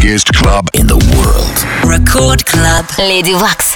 biggest club in the world. Record Club. Lady Waks.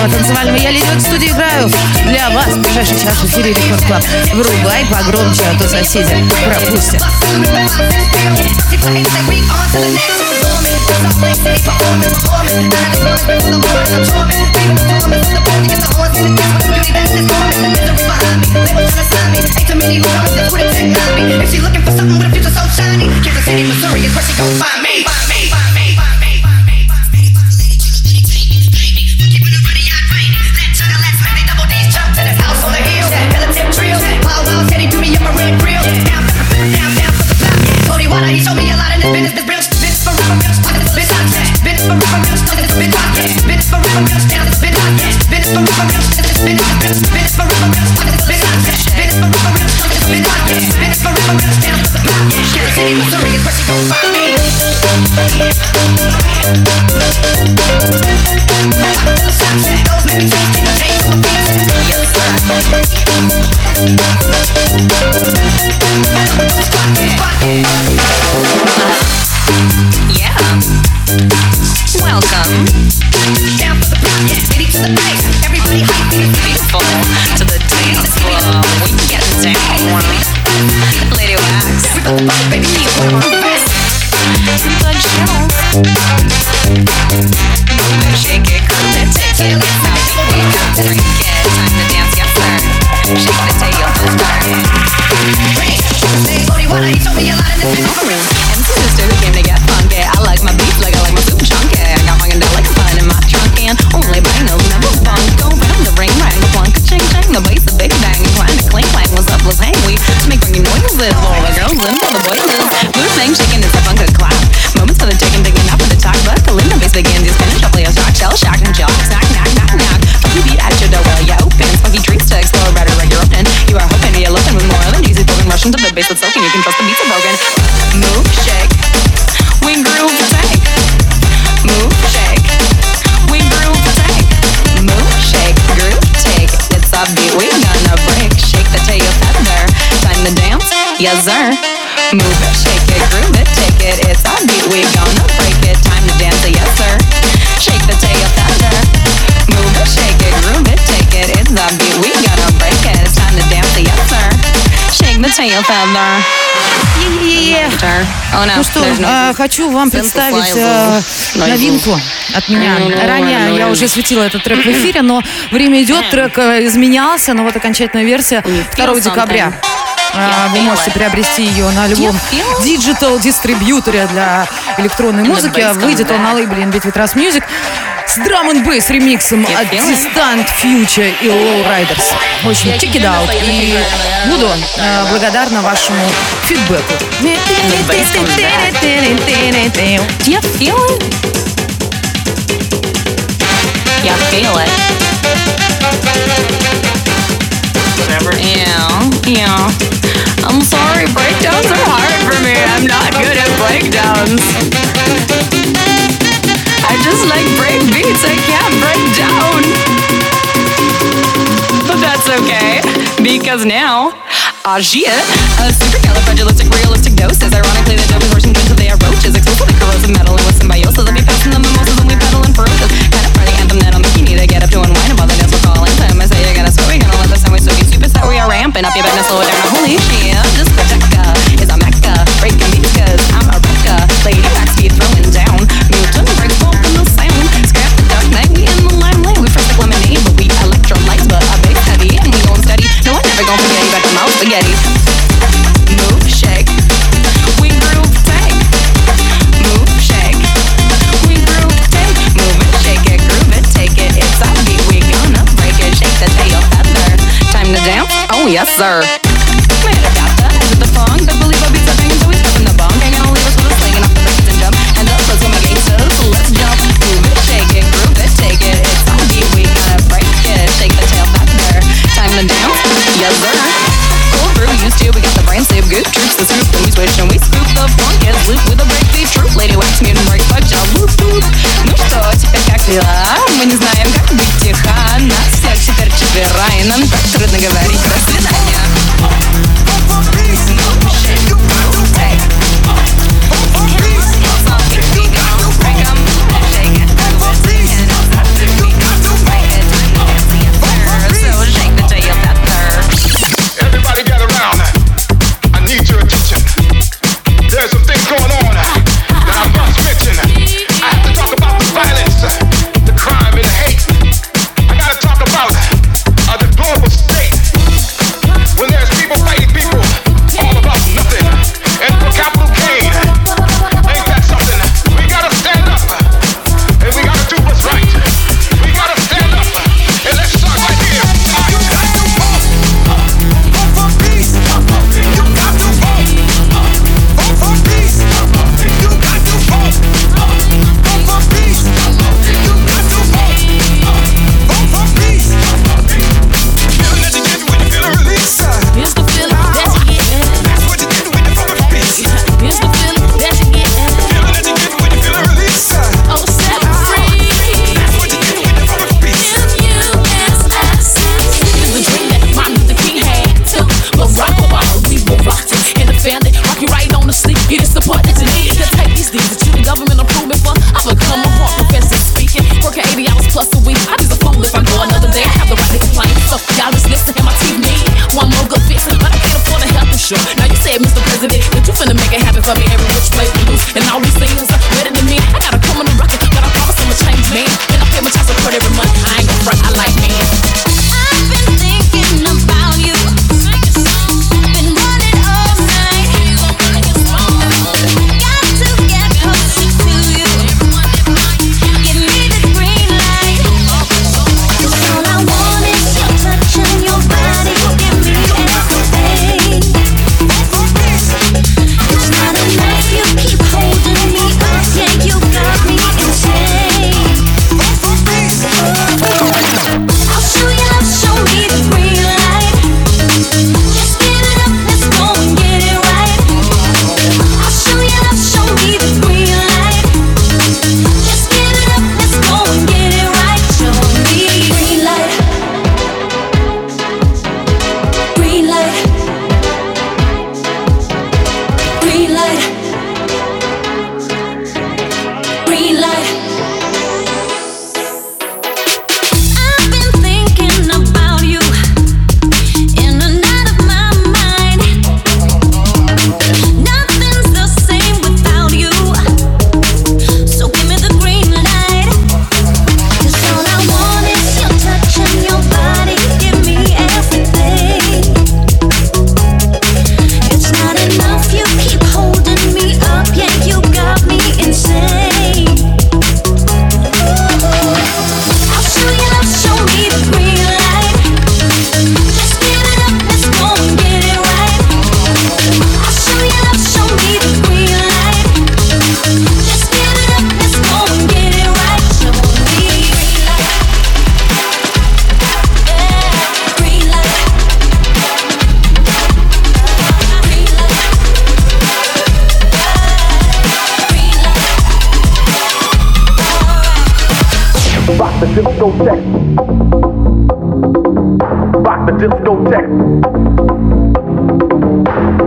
Кирова танцевального. Я ледек в студии играю. Для вас в ближайший час в эфире Рекорд Клаб. Врубай погромче, а то соседи пропустят. Thank you. percussion to the bass that's soaking. You can trust the beats are broken. Move, shake. Ну что, а, хочу вам представить э, новинку от меня. Ранее я уже светила этот трек в эфире, но время идет, трек э, изменялся, но вот окончательная версия 2 декабря. А, вы можете приобрести ее на любом диджитал дистрибьюторе для электронной музыки. Выйдет он на лейбле Invit Music с драм н бейс ремиксом Get от feeling. Distant Future и Low Riders. В общем, check it out. И буду э, благодарна вашему фидбэку. Do you feel it? Yeah, feel it. Whatever. Yeah, yeah. I'm sorry, breakdowns are hard for me. I'm not good at breakdowns. I just like break beats. I can't break down. But that's okay, because now, Ajia, a supercalifragilisticrealistic dose, is ironically the dopest version to they are roaches, exclusively corrosive metal and with symbiosis. Let me pass in the mimosas and we pedal in ferocious. Kind of party anthem that I'm bikini to get up to unwind about the dance we're calling time. I say you're gonna sweat, we're gonna let the sound we so be super set. We are ramping up, you better slow it down. Holy shit, this is a mecca.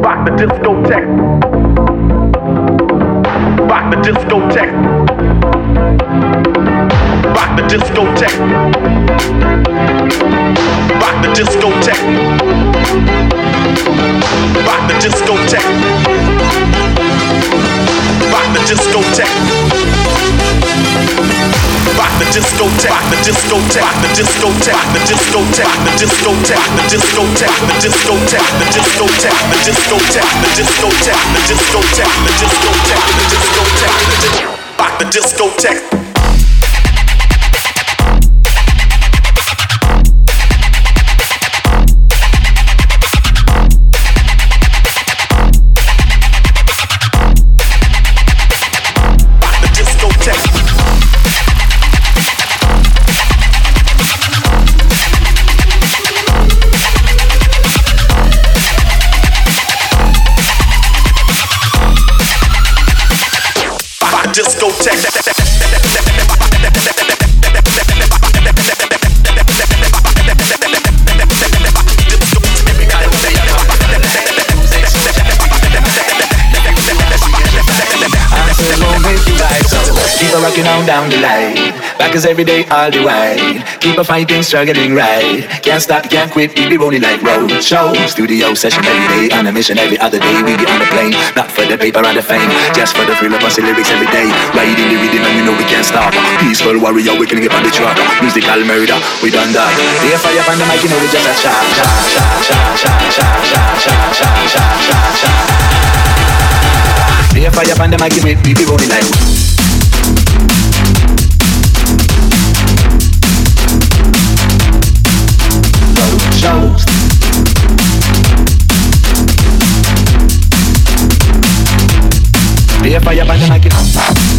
Rock the discotheque. Rock the discotheque. Rock the discotheque. Rock the discotheque. Rock the discotheque. Rock the discotheque. Rock the discotheque, the discotheque, the discotheque, the discotheque, the discotheque, the discotheque, the discotheque, the discotheque, the discotheque, the discotheque, the discotheque, the discotheque, the discotheque, the discotheque, the discotheque. Is every day, all the while. Keep on fighting, struggling right. Can't stop, can't quit, we be rolling like road show. Studio session every day, on a mission every other day. We be on the plane, not for the paper or the fame, just for the thrill of us lyrics every day. Riding the rhythm and you know we can't stop. Peaceful warrior, we can get on the track. Musical murder, we done that. They fire on the mic, you know we just a cha cha cha cha cha cha cha cha cha cha cha cha. Up on the mic, we we be rolling like. Shows. Be a fire by the mic.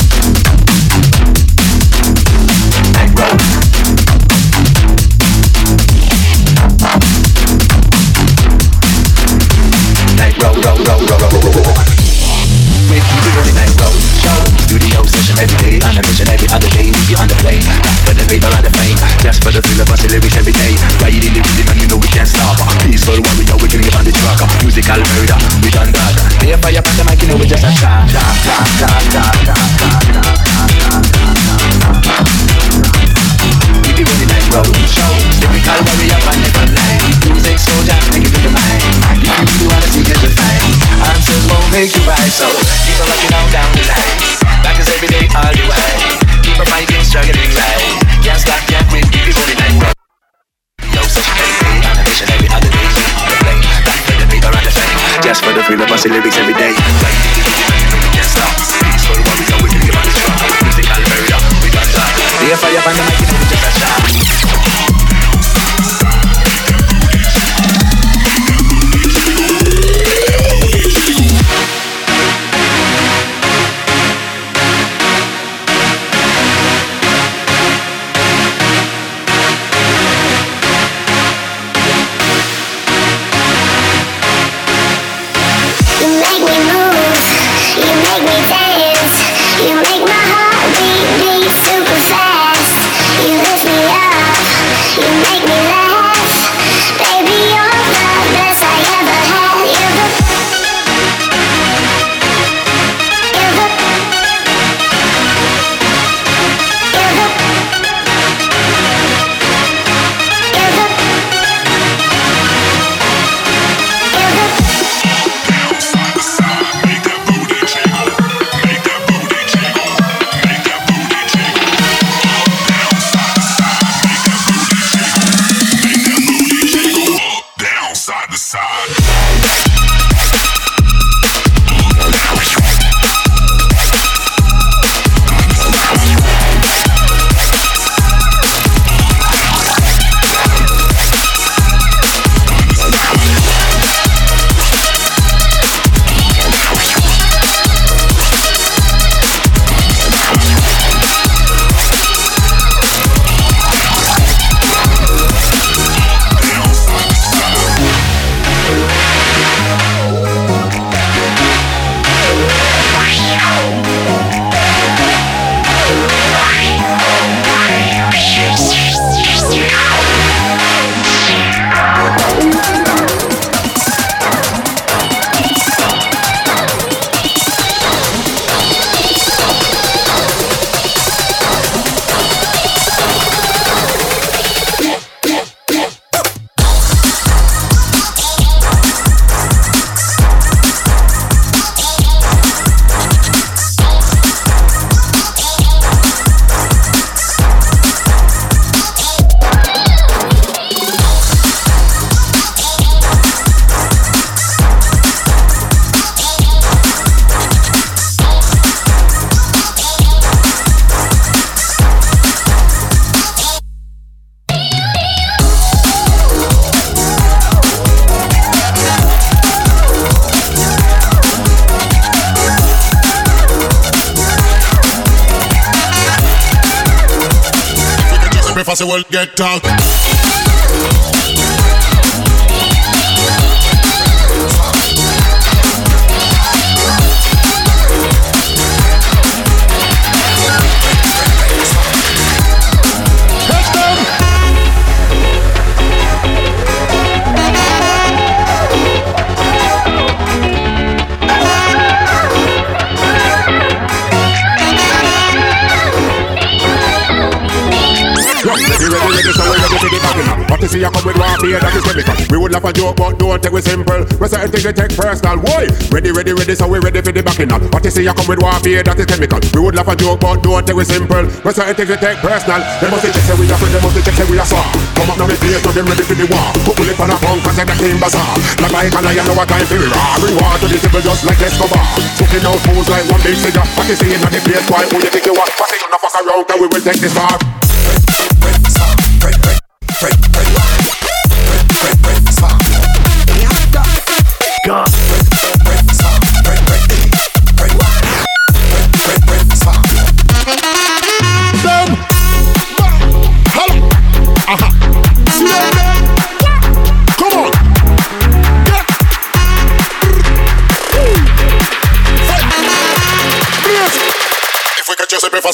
fire, fire, put the mic in just a shot, with the nice road show, typical warrior from the front line. Music soldier, make it feel the mind. If you wanna see, get the fight. Answers won't make you right, so keep on looking out. the lyrics every day. Get talk. A joke, but don't take it simple. We certain things we take personal. Why? Ready, ready, ready, so we ready for the backing up. But to see you come with beer that is chemical. We would laugh a joke, but don't take it simple. We certain things we take personal. They must check say we are friend, they must check say we are saw. Come up now me place, now them ready for the war. Put bullet on a punk, cause they came bazaar. Like like and I know what time for the raw. War to the table just like Escobar. Smoking out fools like one big cigar. But you see in the place, why who you think you are? Say you not fuck around, and we will take this far. Them.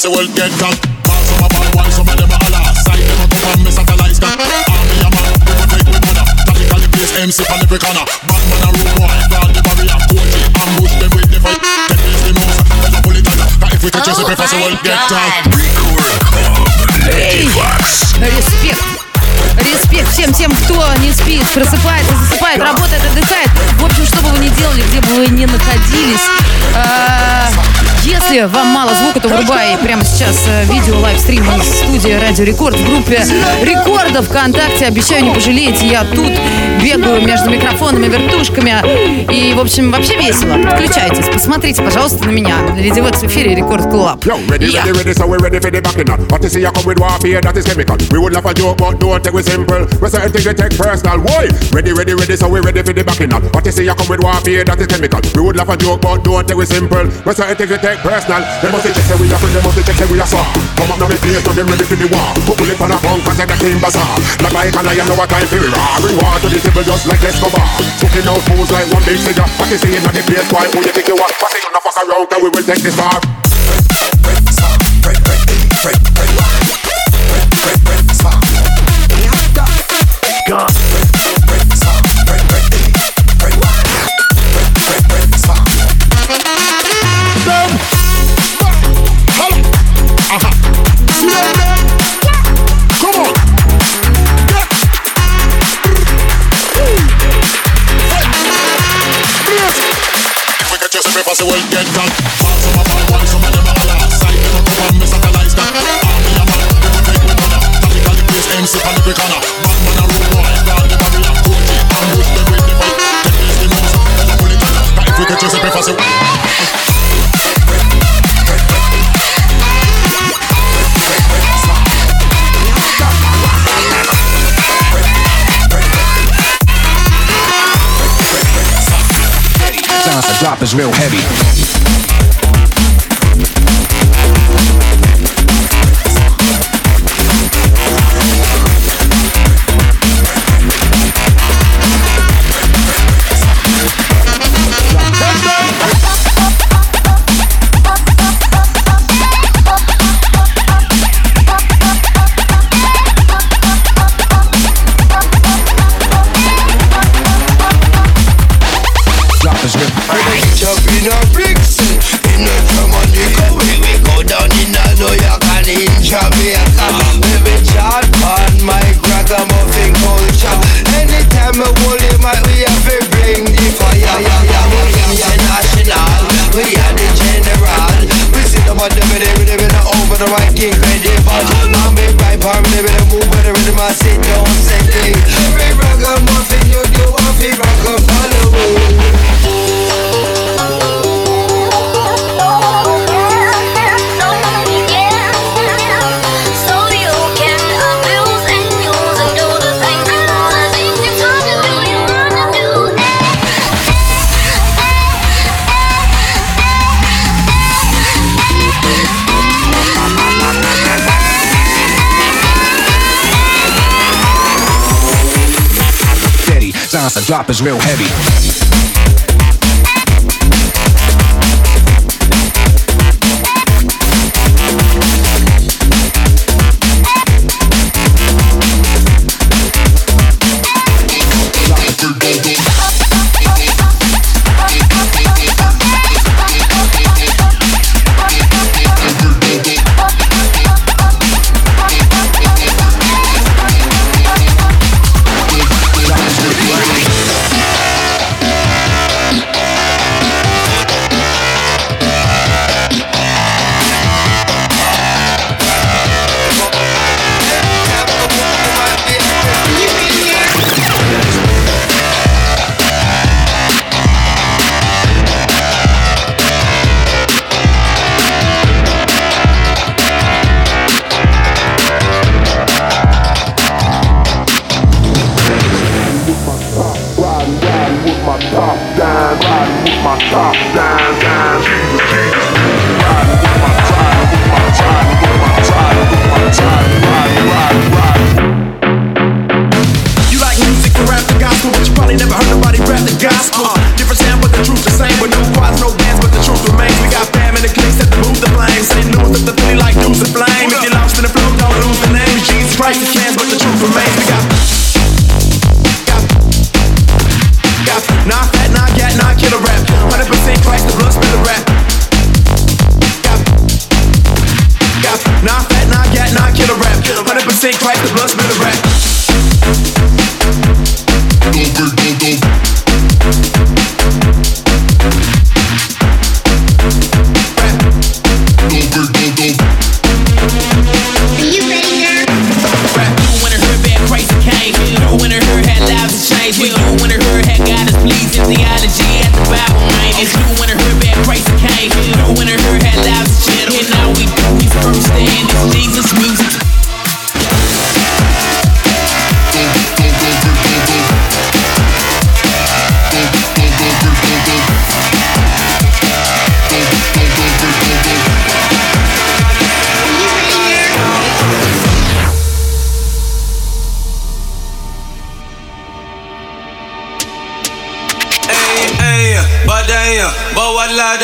we catch you, say prefer say well get talk. Ball some a ball, why some of them a holla. Side them a come and me satellite got. Army a man, we go take with mother. Tactically place MC on every corner. Bad man a road boy, guard the barrier. Coach it, ambush them with the fight. Get place the mouse, there's a bullet on ya. That If we catch you, say prefer say well get talk. Эй, респект. Респект всем тем, кто не спит, просыпается, засыпает, работает, отдыхает. В общем, что бы вы ни делали, где бы вы ни находились, а, если вам мало звука, то врубай прямо сейчас э, видео лайвстрим из студии Радио Рекорд в группе Рекорда ВКонтакте. Обещаю, не пожалеете, я тут бегаю между микрофонами, вертушками. И, в общем, вообще весело. Подключайтесь, посмотрите, пожалуйста, на меня. Леди в эфире Рекорд Клаб. Yo, we for the you that. We a simple. We certain things we take personal. Why? Ready, ready, ready, so we ready for the backing up. But to see you come with warfare that is chemical. We would laugh a joke, but don't take it simple. We certain things we take personal. They must check say we are friend, they must check say we are saw. Come up now, me place, now them ready for the war. Put bullet on a punk, cause they got came bazaar. Like and I know what time for the raw. Bring war to the table just like Escobar. Smoking out fools like one big cigar. But you see in the place, why who you think you are? Say you not fuck around, and we will take this far. You, prefer say well get talk. Is real heavy. Drop is real heavy. لا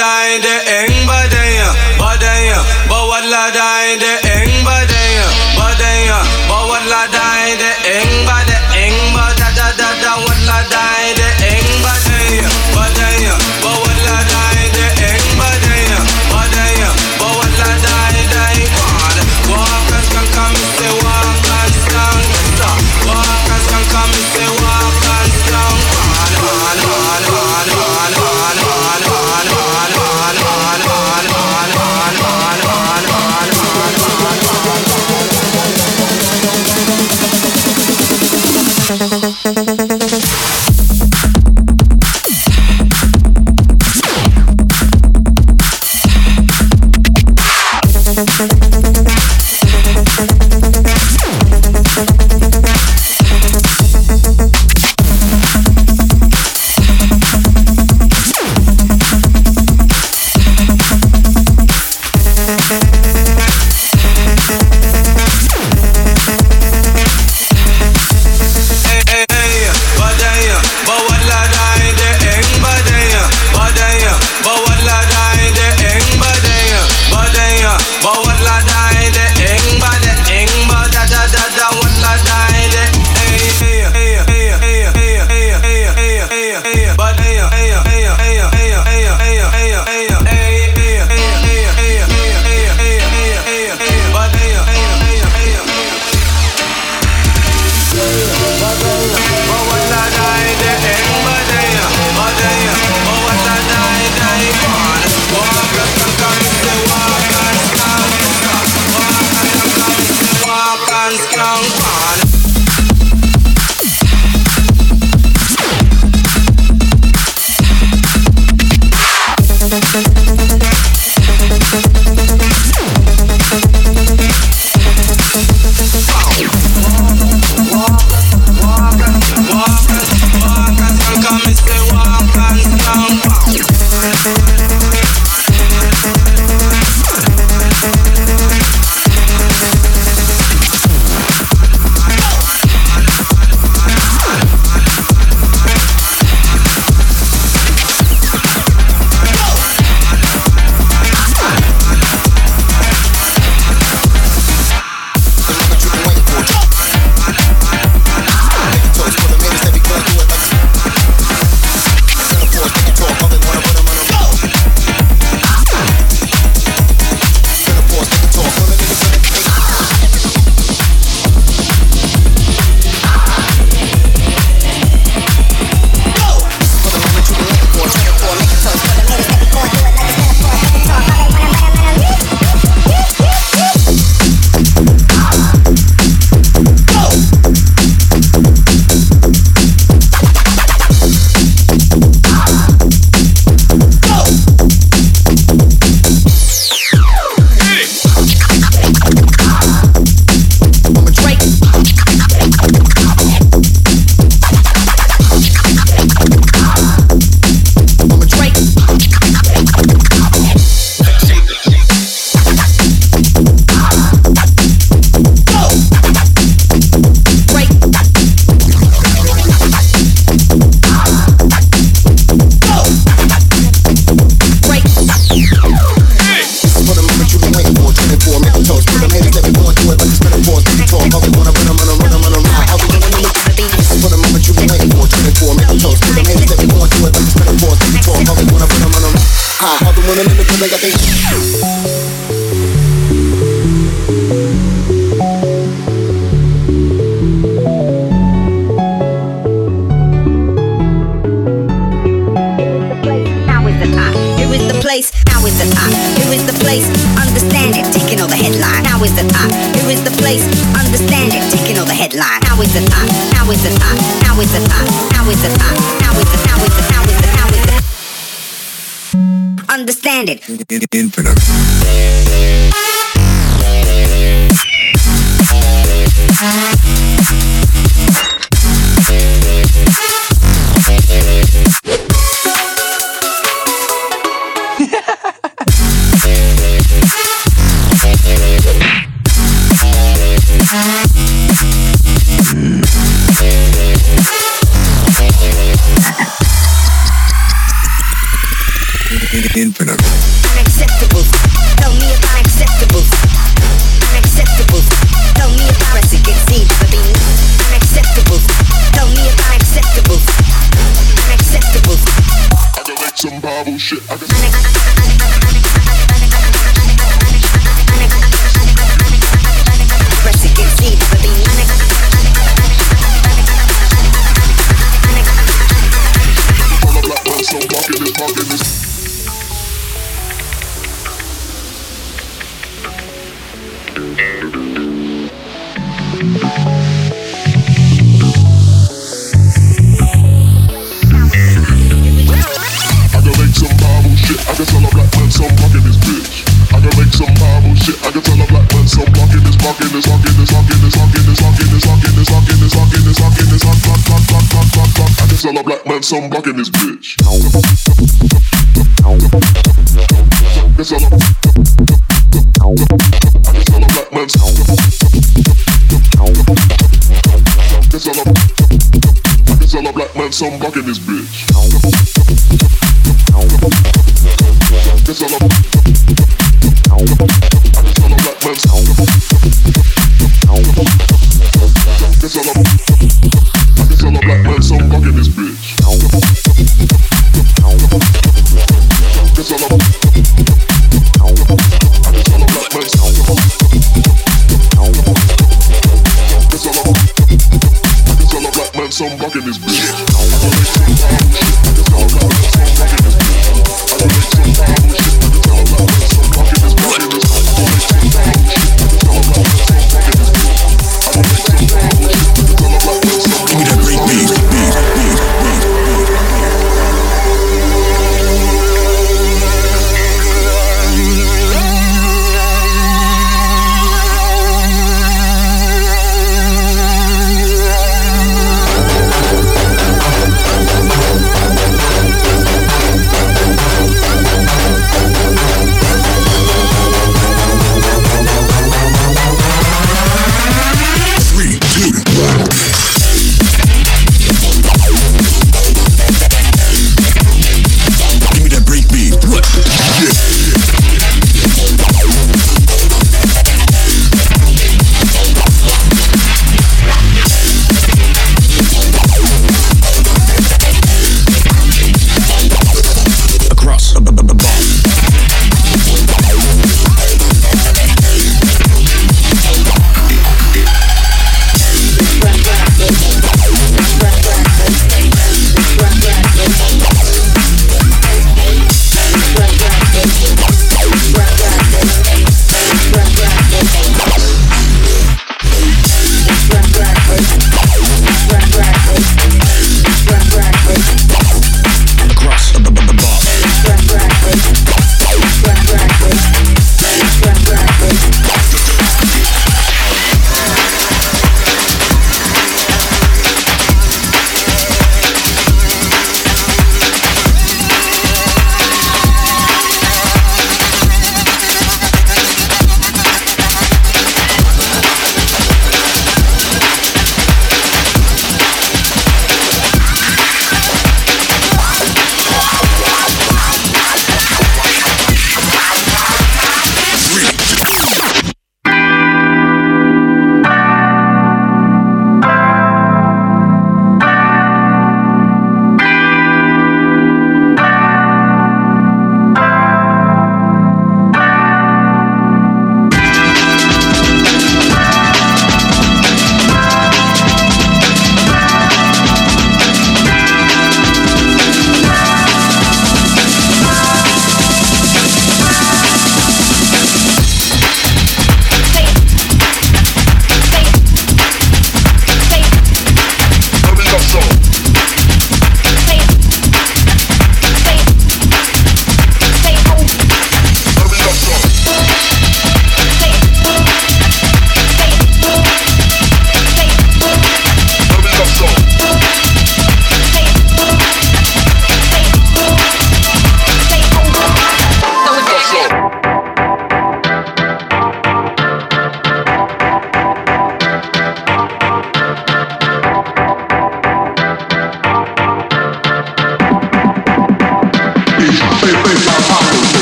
Bible shit. I can something. That's all I'm. That's all I'm man. That's all I'm. That's all I'm man. In this bitch.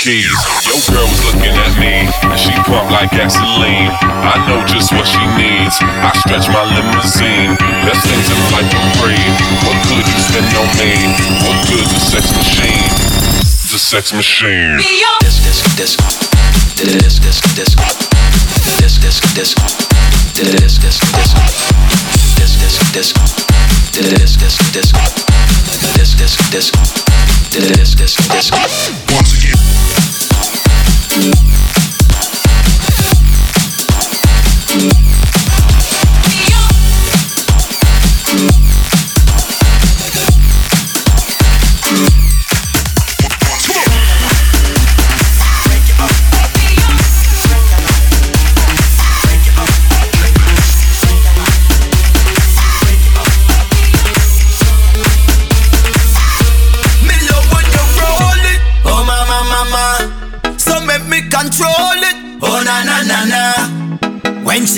keys. Your girl was looking at me, and she pumped like gasoline. I know just what she needs. I stretch my limousine. Best things in life are free. What could you spend on me? What good a sex machine? The sex machine. This, this, this. This, this, this. This, this, this. This, this, this. This, this, this. This, Disc, disc, disc. Once again.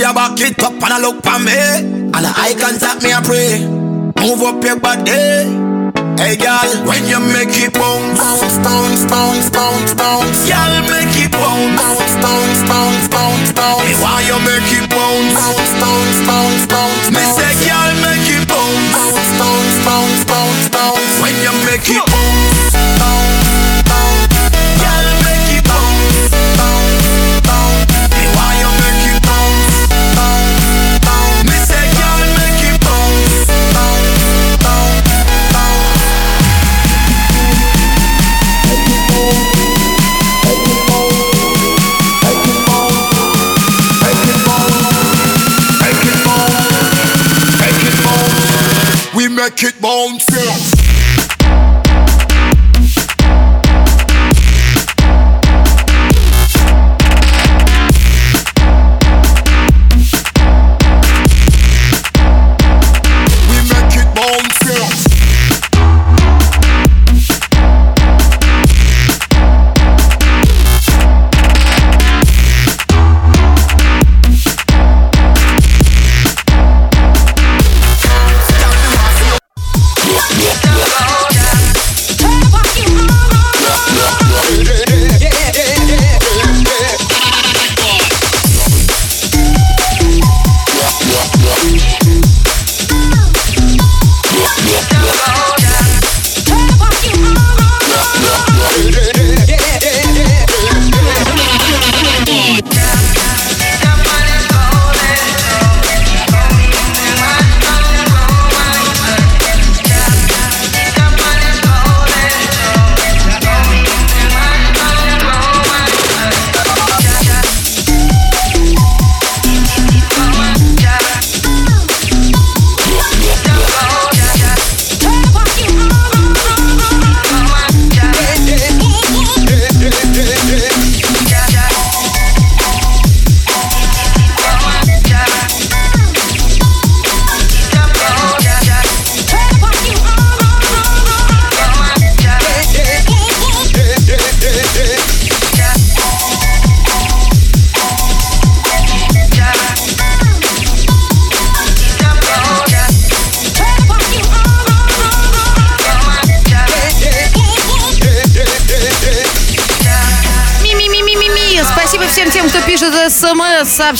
A back it up and a look for me, and a eye contact me a pray. Move up your body. Hey girl, when you make it bounce, bounce, bounce, bounce, bounce, bounce. Girl, make it bounce, bounce, bounce, bounce, bounce, bounce. Me why you make it bounce, bounce, bounce, bounce, bounce. Me say, girl, make it bounce, bounce, bounce, bounce, bounce, bounce. When you make it kick my own film.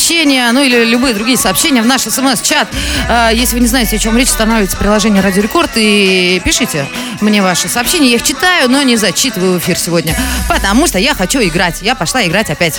Смс-сообщения, ну или любые другие сообщения в наш смс-чат. А, Если вы не знаете, о чем речь, устанавливайте приложение Радио Рекорд и пишите мне ваши сообщения. Я их читаю, но не зачитываю в эфир сегодня, потому что я хочу играть. Я пошла играть опять.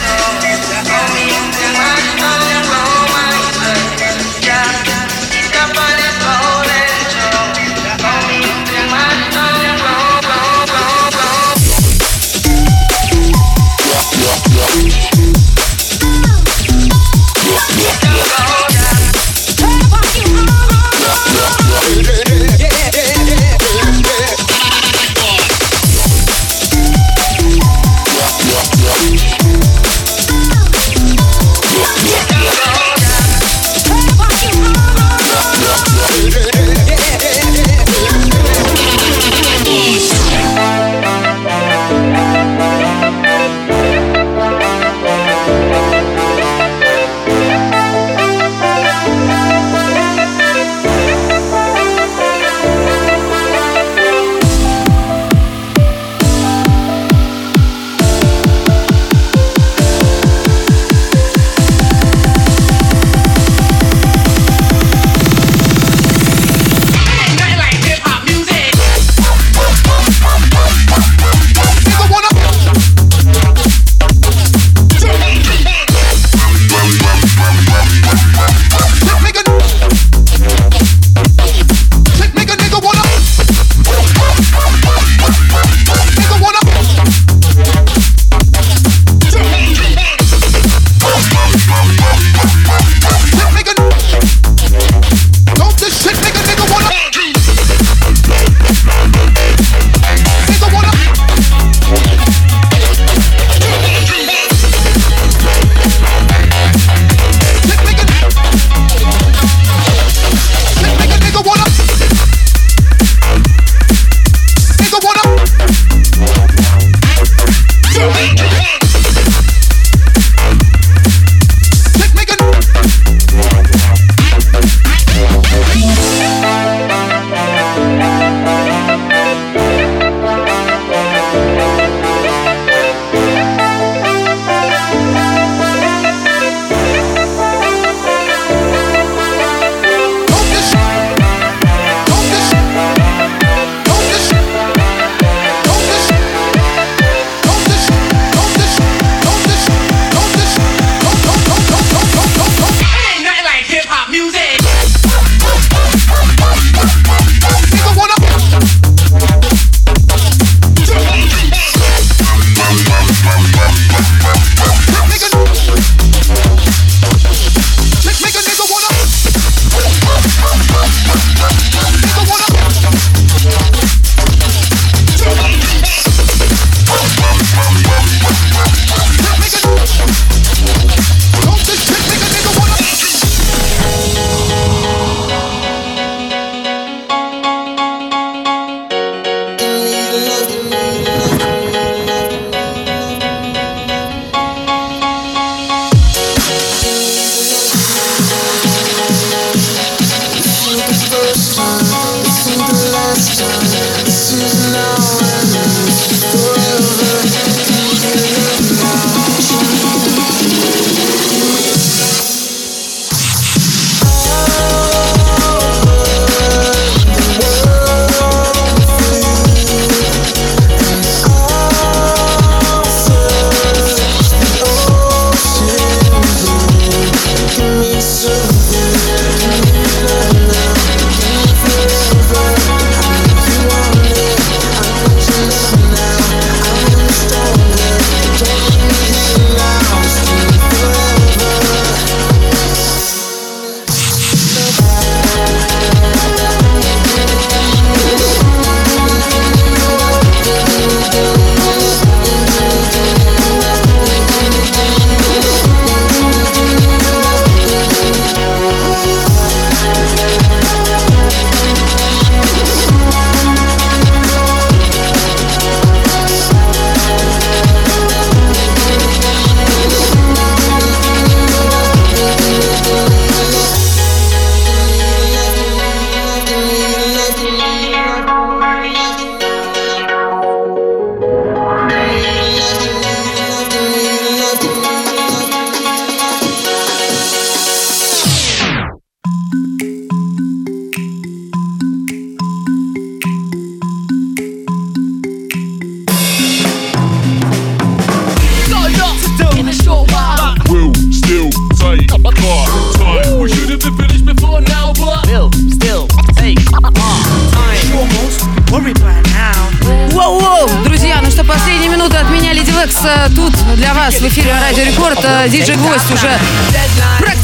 Радио Рекорд. э, Диджей Гвоздь уже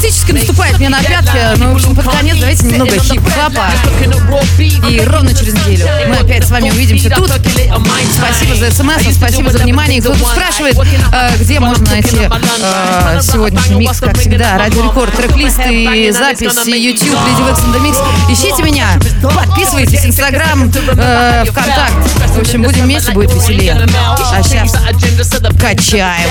практически наступает мне на пятки. Ну, в общем, под конец давайте немного хип-хопа. И ровно через неделю мы опять с вами увидимся тут. Спасибо за смс, спасибо за внимание. И Кто тут спрашивает, э, где можно найти э, сегодняшний микс, как всегда. Радио Рекорд, трек-лист и запись, YouTube, Леди Векс Mix. Ищите меня, подписывайтесь, Инстаграм, э, ВКонтакт. В общем, будем вместе, будет веселее. А сейчас качаем.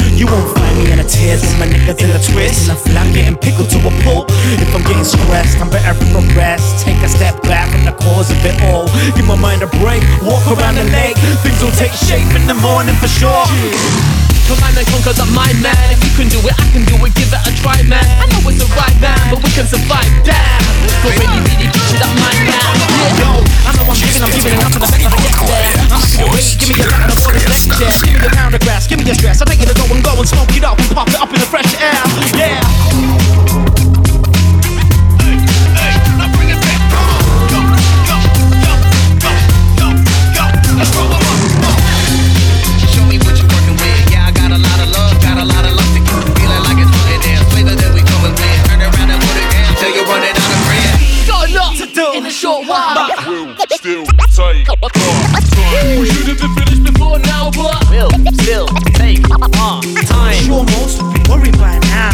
You won't find me in a tears with my niggas in a twist. And I'm getting pickled to a pulp. If I'm getting stressed, I'm better for rest. Take a step back from the cause of it all. Give my mind a break, walk around the lake. Things will take shape in the morning for sure. Command and conquer the mind, man. If you can do it, I can do it. Give it a try, man. I know it's the right man, but we can survive. Damn. But really, really get you that mind, man. Yeah. Yo, I know I'm giving, I'm giving enough for the best I get there. I'm sick of waiting, give me a pack of the next chair. Give me a pound of grass, give me a stress. I take it to go and go and smoke it up and pop it up in the fresh air. Yeah. We should have been finished before now, but will still take our time. Sure, most would be worried by now.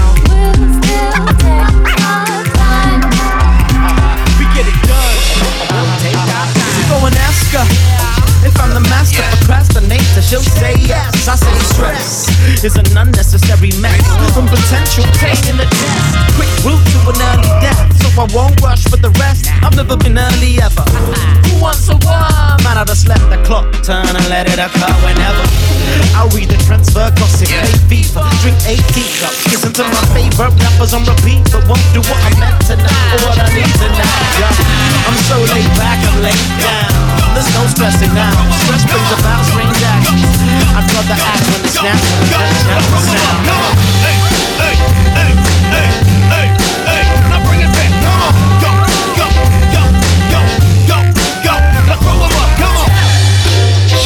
We get it done. So go and ask her if I'm the master procrastinator. She'll say yes. I say stress is an unnecessary mess from potential taking the test. Quick route to an early death, so I won't rush for the rest. I've never been early ever. Wants a one? Man, I just let the clock turn and let it occur whenever. I'll read the transfer gossip, play FIFA, drink 18 cups, listen to my favorite rappers on repeat, but won't do what I meant tonight or what I need tonight. Yeah. I'm so laid back, I'm laid down. There's no stressing now. Stress brings about strange actions. I'd rather act when it's natural than just sound.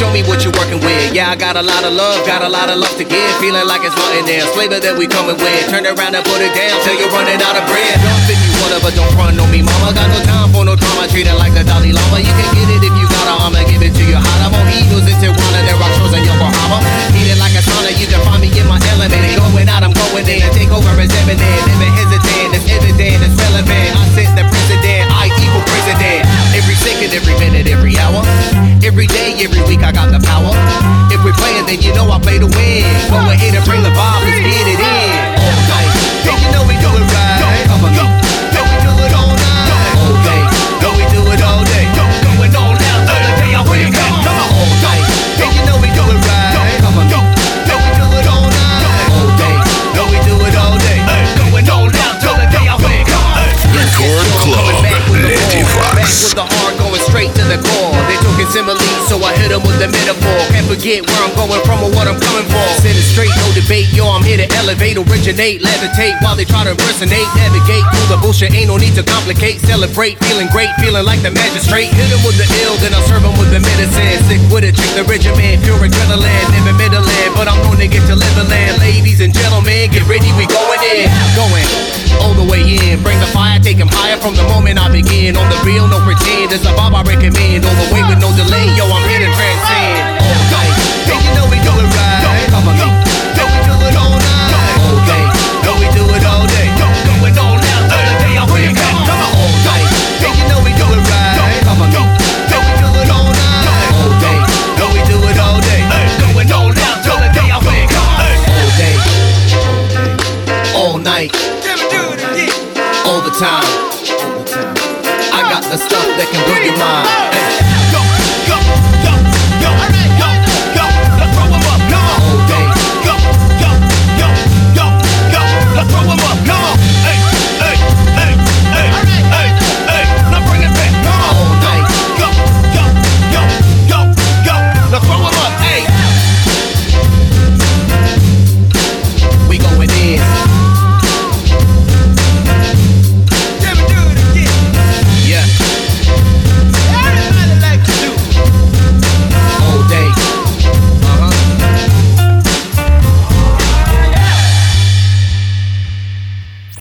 Show me what you're working with. Yeah, I got a lot of love, got a lot of love to give. Feeling like it's running there. Flavor that we coming with. Turn around and put it down till you're running out of bread. Jump if you but don't run on me, mama. Got no time for no drama. Treat it like the Dalai Lama. You can get it if you got it. I'ma give it to you hot. I'm on Eagles in Tijuana, there are shows in Yokohama. Heat it like a sauna, you can find me in my element. Going out, I'm going in. Take over as Eminem. Never hesitant, it's evident, it's relevant. I set the precedent, I equal president. Every second, every minute, every hour. Every day, every week, I got the power. If we're playing, then you know I play to win. Go ahead and bring the vibe, let's get it in. All night. Hey, you know we do it right. The metaphor. Forget where I'm going from or what I'm coming for. Set it straight, no debate. Yo, I'm here to elevate, originate, levitate while they try to impersonate. Navigate through the bullshit, ain't no need to complicate. Celebrate, feeling great, feeling like the magistrate. Hit them with the ill, then I'll serve them with the medicine. Sick with it, check the regimen, pure adrenaline. Never middling, but I'm to get to live land. Ladies and gentlemen, get ready, we going in. Going all the way in. Bring the fire, take 'em higher from the moment I begin. On the real, no pretend. It's a vibe I recommend. All the way with no delay. Yo, I'm here to transcend.